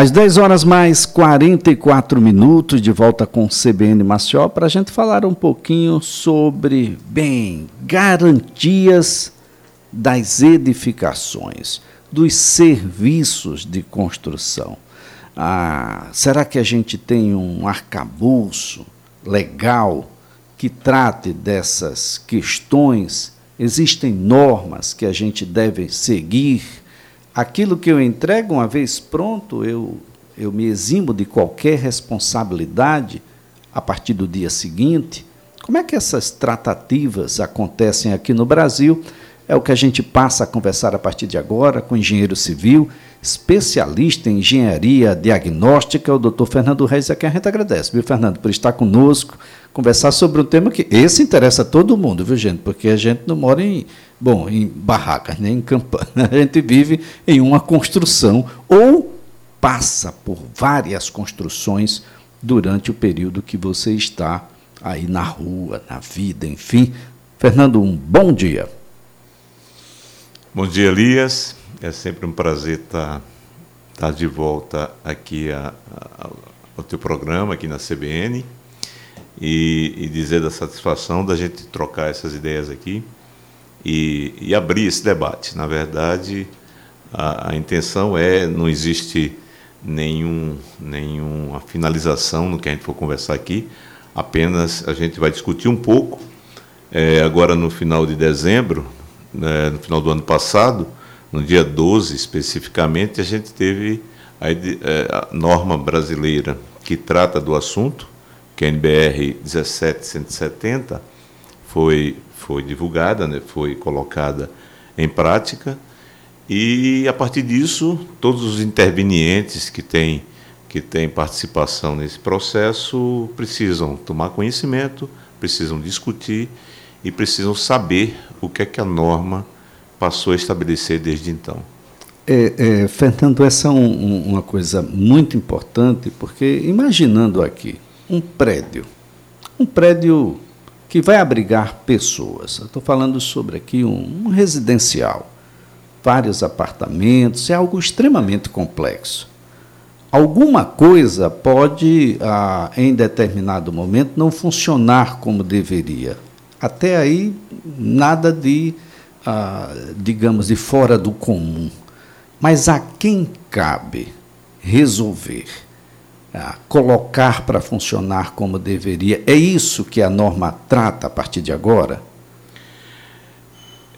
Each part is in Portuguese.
Às 10 horas mais 44 minutos, de volta com o CBN Maceió, para a gente falar um pouquinho sobre, bem, garantias das edificações, dos serviços de construção. Ah, será que a gente tem um arcabouço legal que trate dessas questões? Existem normas que a gente deve seguir? Aquilo que eu entrego uma vez pronto, eu, eu me eximo de qualquer responsabilidade a partir do dia seguinte? Como é que essas tratativas acontecem aqui no Brasil? É o que a gente passa a conversar a partir de agora com o engenheiro civil, especialista em engenharia diagnóstica, o doutor Fernando Reis, a quem a gente agradece, viu, Fernando, por estar conosco, conversar sobre um tema que esse interessa a todo mundo, viu, gente? Porque a gente não mora em, bom, em barracas, nem em campanha, a gente vive em uma construção ou passa por várias construções durante o período que você está aí na rua, na vida, enfim. Fernando, um bom dia. Bom dia, Elias. É sempre um prazer estar, estar de volta aqui a, a, ao teu programa, aqui na CBN, e, e, dizer da satisfação da gente trocar essas ideias aqui e, e abrir esse debate. Na verdade, a, a, intenção é, não existe nenhum, nenhuma finalização no que a gente for conversar aqui, apenas a gente vai discutir um pouco. É, agora, no final de dezembro, né, no final do ano passado, no dia 12 especificamente, a gente teve a, é, a norma brasileira que trata do assunto, que é a NBR 17170, foi, foi divulgada, né, foi colocada em prática, e a partir disso, todos os intervenientes que têm, que têm participação nesse processo precisam tomar conhecimento, precisam discutir e precisam saber o que é que a norma passou a estabelecer desde então. É, é, Fernando, essa é um, uma coisa muito importante, porque imaginando aqui um prédio, um prédio que vai abrigar pessoas. Estou falando sobre aqui um, um residencial, vários apartamentos, é algo extremamente complexo. Alguma coisa pode, ah, em determinado momento, não funcionar como deveria. Até aí, nada de, ah, digamos, de fora do comum. Mas a quem cabe resolver, ah, colocar para funcionar como deveria? É isso que a norma trata a partir de agora?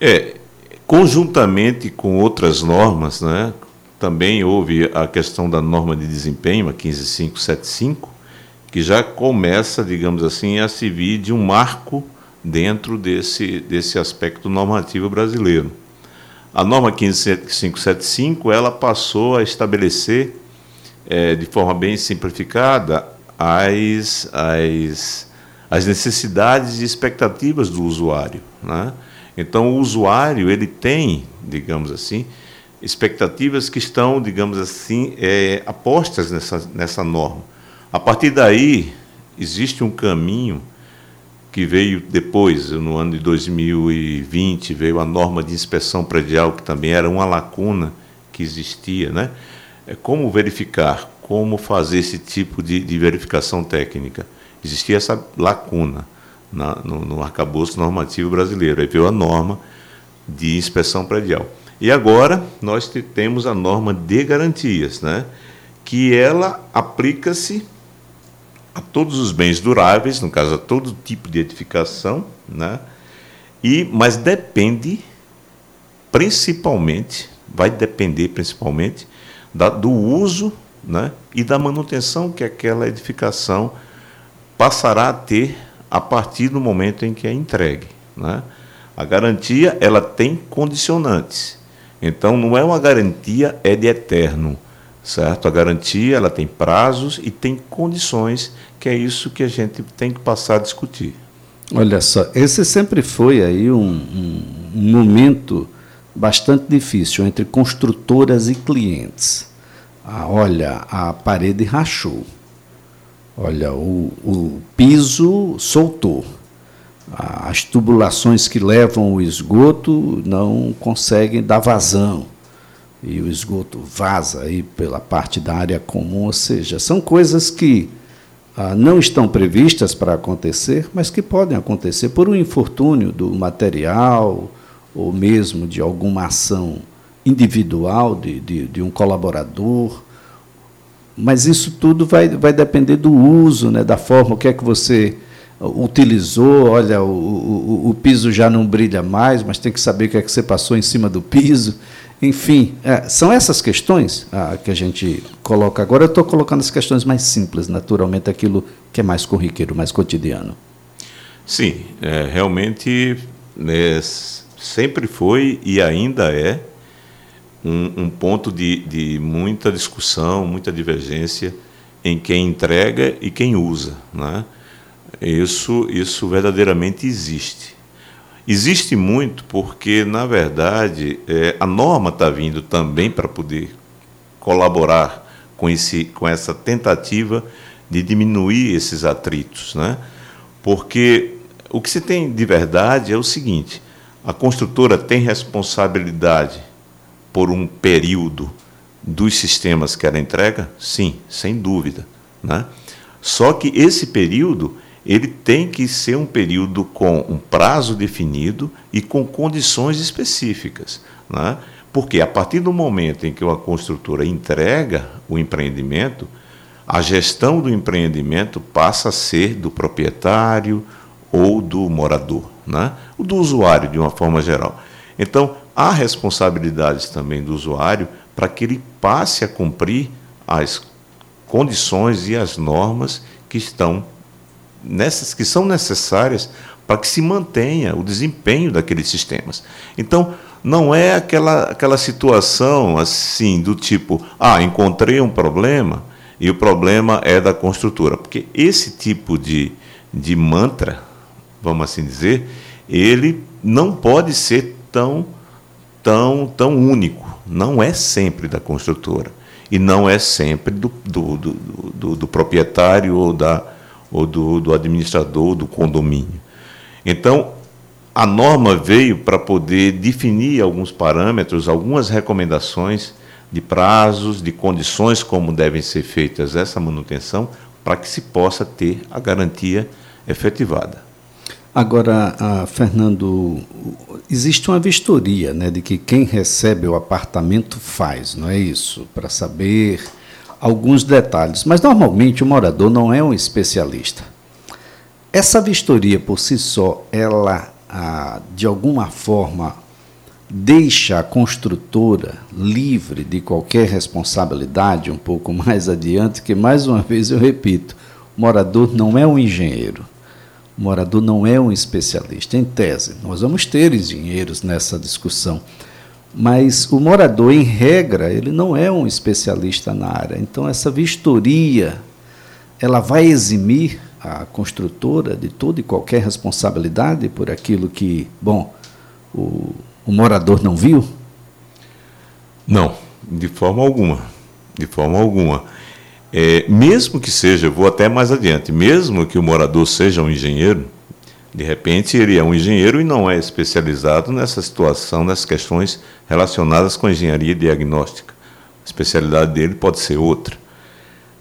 É, conjuntamente com outras normas, né, também houve a questão da norma de desempenho, a 15575, que já começa, digamos assim, a servir de um marco dentro desse, desse aspecto normativo brasileiro. A norma 15575 ela passou a estabelecer é, de forma bem simplificada as, as, as necessidades e expectativas do usuário. Né? Então, o usuário ele tem, digamos assim, expectativas que estão, digamos assim, é, apostas nessa, nessa norma. A partir daí, existe um caminho que veio depois, no ano de 2020, veio a norma de inspeção predial, que também era uma lacuna que existia. Né? É como verificar, como fazer esse tipo de, de verificação técnica. Existia essa lacuna na, no, no arcabouço normativo brasileiro. Aí veio a norma de inspeção predial. E agora nós temos a norma de garantias, né? que ela aplica-se a todos os bens duráveis, no caso a todo tipo de edificação, né? E mas depende principalmente, vai depender principalmente da, do uso, né? E da manutenção que aquela edificação passará a ter a partir do momento em que é entregue, né? A garantia ela tem condicionantes. Então não é uma garantia é de eterno certo? A garantia ela tem prazos e tem condições, que é isso que a gente tem que passar a discutir. Olha só, esse sempre foi aí um, um, um momento bastante difícil entre construtoras e clientes. Ah, olha, a parede rachou. Olha, o, o piso soltou. As tubulações que levam o esgoto não conseguem dar vazão e o esgoto vaza aí pela parte da área comum, ou seja, são coisas que ah, não estão previstas para acontecer, mas que podem acontecer por um infortúnio do material ou mesmo de alguma ação individual de, de, de um colaborador. Mas isso tudo vai, vai depender do uso, né, da forma, o que é que você utilizou, olha, o, o, o, piso já não brilha mais, mas tem que saber o que é que você passou em cima do piso. Enfim, é, são essas questões ah, que a gente coloca agora. Eu estou colocando as questões mais simples, naturalmente, aquilo que é mais corriqueiro, mais cotidiano. Sim, é, realmente é, sempre foi e ainda é um, um ponto de, de muita discussão, muita divergência em quem entrega e quem usa. Né? Isso, isso verdadeiramente existe. Existe muito porque, na verdade, é, a norma está vindo também para poder colaborar com, esse, com essa tentativa de diminuir esses atritos. Né? Porque o que se tem de verdade é o seguinte: a construtora tem responsabilidade por um período dos sistemas que ela entrega? Sim, sem dúvida. Né? Só que esse período ele tem que ser um período com um prazo definido e com condições específicas. Né? Porque a partir do momento em que uma construtora entrega o empreendimento, a gestão do empreendimento passa a ser do proprietário ou do morador, né? o do usuário de uma forma geral. Então, há responsabilidades também do usuário para que ele passe a cumprir as condições e as normas que estão nessas que são necessárias para que se mantenha o desempenho daqueles sistemas. Então, não é aquela, aquela situação assim do tipo, ah, encontrei um problema e o problema é da construtora. Porque esse tipo de, de mantra, vamos assim dizer, ele não pode ser tão, tão, tão único. Não é sempre da construtora. E não é sempre do, do, do, do, do proprietário ou da, ou do, do administrador do condomínio. Então, a norma veio para poder definir alguns parâmetros, algumas recomendações de prazos, de condições como devem ser feitas essa manutenção, para que se possa ter a garantia efetivada. Agora, Fernando, existe uma vistoria né, de que quem recebe o apartamento faz, não é isso? Para saber alguns detalhes, mas normalmente o morador não é um especialista. Essa vistoria por si só, ela de alguma forma deixa a construtora livre de qualquer responsabilidade um pouco mais adiante, que mais uma vez eu repito, o morador não é um engenheiro. O morador não é um especialista. Em tese, nós vamos ter engenheiros nessa discussão mas o morador, em regra, ele não é um especialista na área. Então, essa vistoria, ela vai eximir a construtora de toda e qualquer responsabilidade por aquilo que, bom, o, o morador não viu? Não, de forma alguma. De forma alguma. É, mesmo que seja, vou até mais adiante, mesmo que o morador seja um engenheiro, de repente, ele é um engenheiro e não é especializado nessa situação, nessas questões relacionadas com engenharia diagnóstica. A especialidade dele pode ser outra.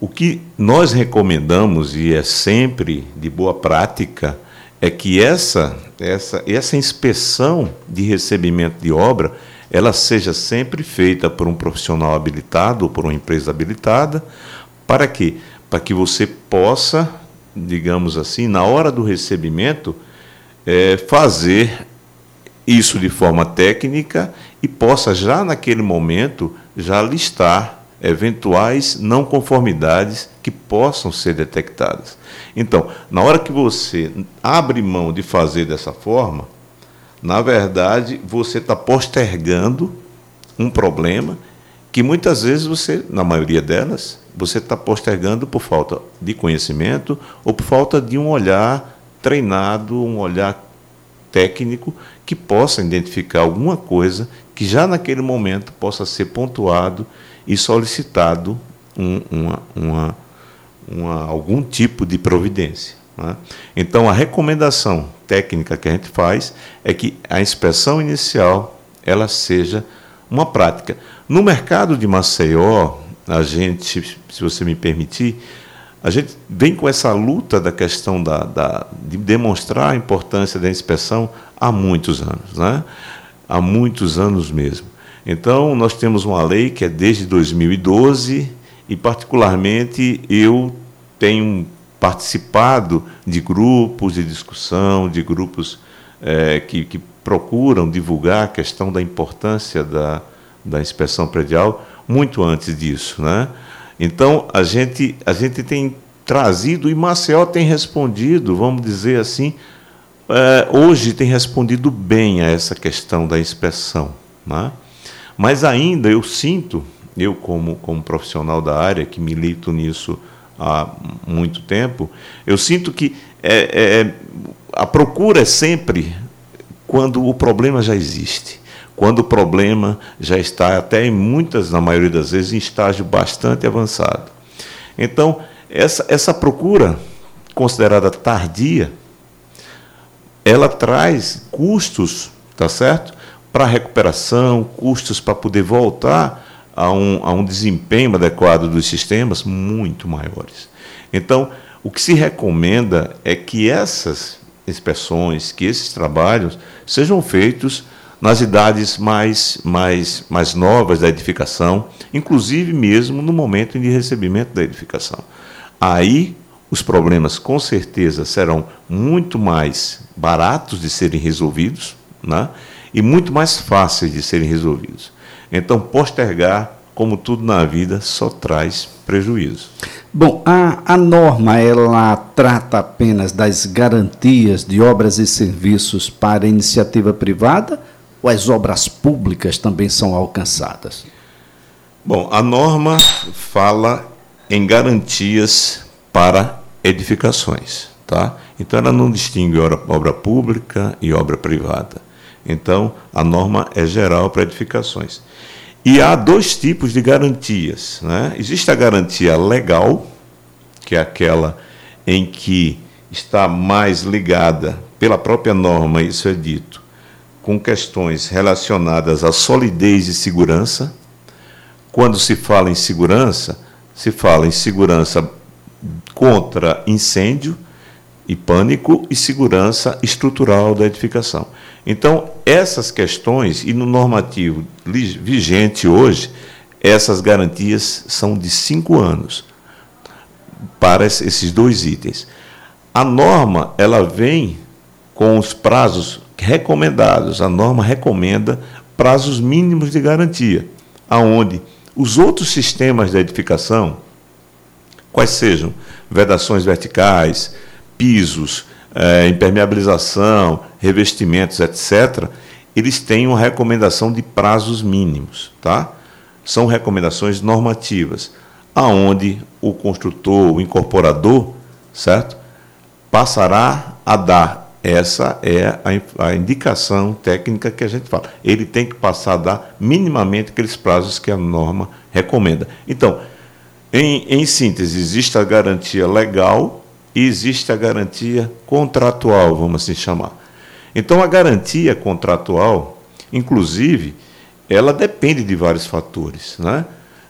O que nós recomendamos, e é sempre de boa prática, é que essa, essa, essa inspeção de recebimento de obra ela seja sempre feita por um profissional habilitado ou por uma empresa habilitada. Para quê? Para que você possa digamos assim, na hora do recebimento, é, fazer isso de forma técnica e possa já naquele momento já listar eventuais não conformidades que possam ser detectadas. Então, na hora que você abre mão de fazer dessa forma, na verdade você está postergando um problema que muitas vezes você, na maioria delas, você está postergando por falta de conhecimento ou por falta de um olhar treinado, um olhar técnico que possa identificar alguma coisa que já naquele momento possa ser pontuado e solicitado um, uma, uma, uma, algum tipo de providência. Né? Então, a recomendação técnica que a gente faz é que a inspeção inicial ela seja uma prática. No mercado de Maceió, a gente, se você me permitir, a gente vem com essa luta da questão da, da, de demonstrar a importância da inspeção há muitos anos, né? há muitos anos mesmo. Então, nós temos uma lei que é desde 2012 e, particularmente, eu tenho participado de grupos de discussão, de grupos é, que, que procuram divulgar a questão da importância da, da inspeção predial muito antes disso. Né? Então, a gente, a gente tem trazido, e Maceió tem respondido, vamos dizer assim, é, hoje tem respondido bem a essa questão da inspeção. Né? Mas ainda eu sinto, eu como, como profissional da área, que milito nisso há muito tempo, eu sinto que é, é, a procura é sempre quando o problema já existe quando o problema já está até em muitas, na maioria das vezes, em estágio bastante avançado. Então, essa, essa procura, considerada tardia, ela traz custos, tá certo? Para recuperação, custos para poder voltar a um, a um desempenho adequado dos sistemas muito maiores. Então, o que se recomenda é que essas inspeções, que esses trabalhos sejam feitos nas idades mais, mais, mais novas da edificação, inclusive mesmo no momento de recebimento da edificação. Aí os problemas com certeza serão muito mais baratos de serem resolvidos né? e muito mais fáceis de serem resolvidos. Então, postergar, como tudo na vida, só traz prejuízo. Bom, a, a norma ela trata apenas das garantias de obras e serviços para iniciativa privada ou as obras públicas também são alcançadas? Bom, a norma fala em garantias para edificações, tá? Então ela não distingue obra, pública e obra privada. Então a norma é geral para edificações. E há dois tipos de garantias, né? Existe a garantia legal, que é aquela em que está mais ligada pela própria norma, isso é dito, com questões relacionadas à solidez e segurança. Quando se fala em segurança, se fala em segurança contra incêndio e pânico e segurança estrutural da edificação. Então, essas questões, e no normativo vigente hoje, essas garantias são de cinco anos para esses dois itens. A norma ela vem com os prazos recomendados. A norma recomenda prazos mínimos de garantia, aonde os outros sistemas da edificação, quais sejam vedações verticais, pisos, é, impermeabilização, revestimentos, etc., eles têm uma recomendação de prazos mínimos, tá? São recomendações normativas, aonde o construtor, o incorporador, certo, passará a dar essa é a, a, indicação técnica que a gente fala. Ele tem que passar a dar minimamente aqueles prazos que a norma recomenda. Então, em, em síntese, existe a garantia legal e existe a garantia contratual, vamos assim chamar. Então, a garantia contratual, inclusive, ela depende de vários fatores. Né?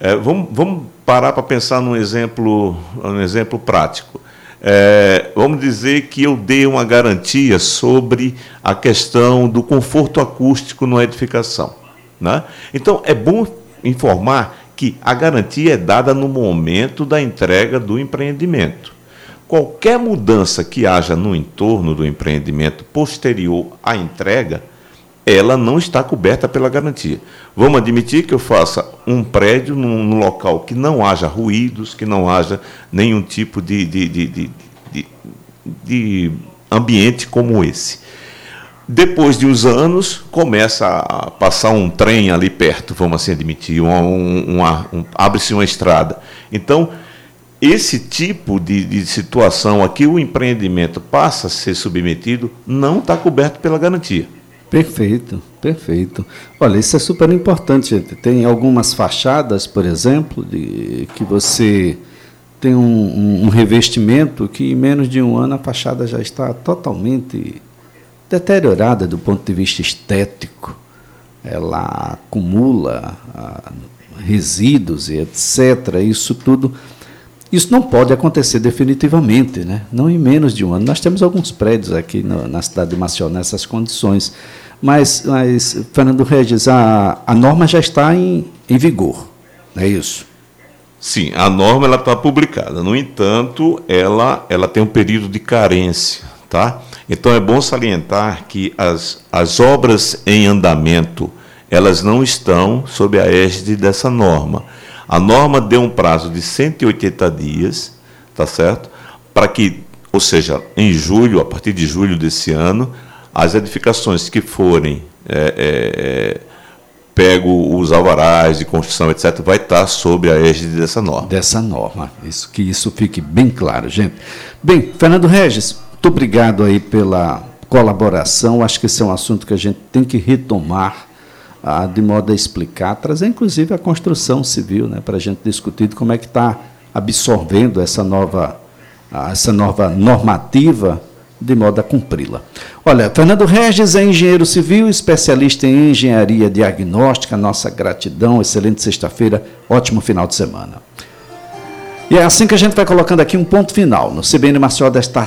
É, vamos, vamos parar para pensar num exemplo, um exemplo prático é, vamos dizer que eu dei uma garantia sobre a questão do conforto acústico na edificação. Né? Então, é bom informar que a garantia é dada no momento da entrega do empreendimento. Qualquer mudança que haja no entorno do empreendimento posterior à entrega, ela não está coberta pela garantia. Vamos admitir que eu faça um prédio num, num local que não haja ruídos, que não haja nenhum tipo de, de, de, de, de, ambiente como esse. Depois de uns anos, começa a passar um trem ali perto, vamos assim admitir, um, um, um, abre-se uma estrada. Então, esse tipo de, de, situação aqui, o empreendimento passa a ser submetido, não está coberto pela garantia. Perfeito, perfeito. Olha, isso é super importante, gente. Tem algumas fachadas, por exemplo, de, que você tem um, um, revestimento que em menos de um ano a fachada já está totalmente deteriorada do ponto de vista estético. ela acumula ah, resíduos e etc. Isso tudo, isso não pode acontecer definitivamente, né? não em menos de um ano. Nós temos alguns prédios aqui no, na cidade de Maceió nessas condições. Mas, mas Fernando Regis, a, a norma já está em, em vigor, não é isso? Sim, a norma ela está publicada. No entanto, ela, ela tem um período de carência, tá? Então é bom salientar que as, as obras em andamento elas não estão sob a égide dessa norma. A norma deu um prazo de 180 dias, tá certo? Para que, ou seja, em julho, a partir de julho desse ano, as edificações que forem é, é, pego os alvarás de construção, etc., vai estar sob a égide dessa norma. Dessa norma. Isso, que isso fique bem claro, gente. Bem, Fernando Regis, muito obrigado aí pela colaboração. Acho que esse é um assunto que a gente tem que retomar ah, de modo a explicar, trazer inclusive a construção civil, né, para a gente discutir como é que está absorvendo essa nova, ah, essa nova normativa de modo a cumpri-la. Olha, Fernando Regis é engenheiro civil, especialista em engenharia diagnóstica. Nossa gratidão, excelente sexta-feira, ótimo final de semana. E é assim que a gente vai colocando aqui um ponto final no CBN Marcial desta